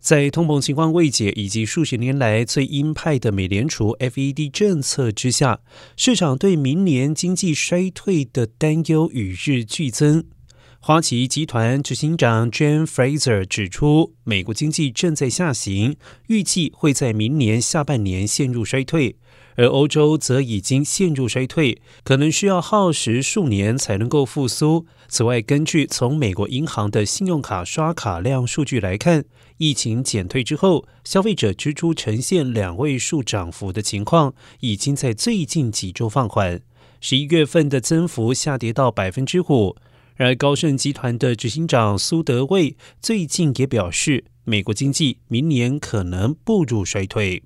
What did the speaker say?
在通膨情况未解以及数十年来最鹰派的美联储 FED 政策之下，市场对明年经济衰退的担忧与日俱增。花旗集团执行长 Jane Fraser 指出，美国经济正在下行，预计会在明年下半年陷入衰退。而欧洲则已经陷入衰退，可能需要耗时数年才能够复苏。此外，根据从美国银行的信用卡刷卡量数据来看，疫情减退之后，消费者支出呈现两位数涨幅的情况，已经在最近几周放缓。十一月份的增幅下跌到百分之五。而高盛集团的执行长苏德卫最近也表示，美国经济明年可能步入衰退。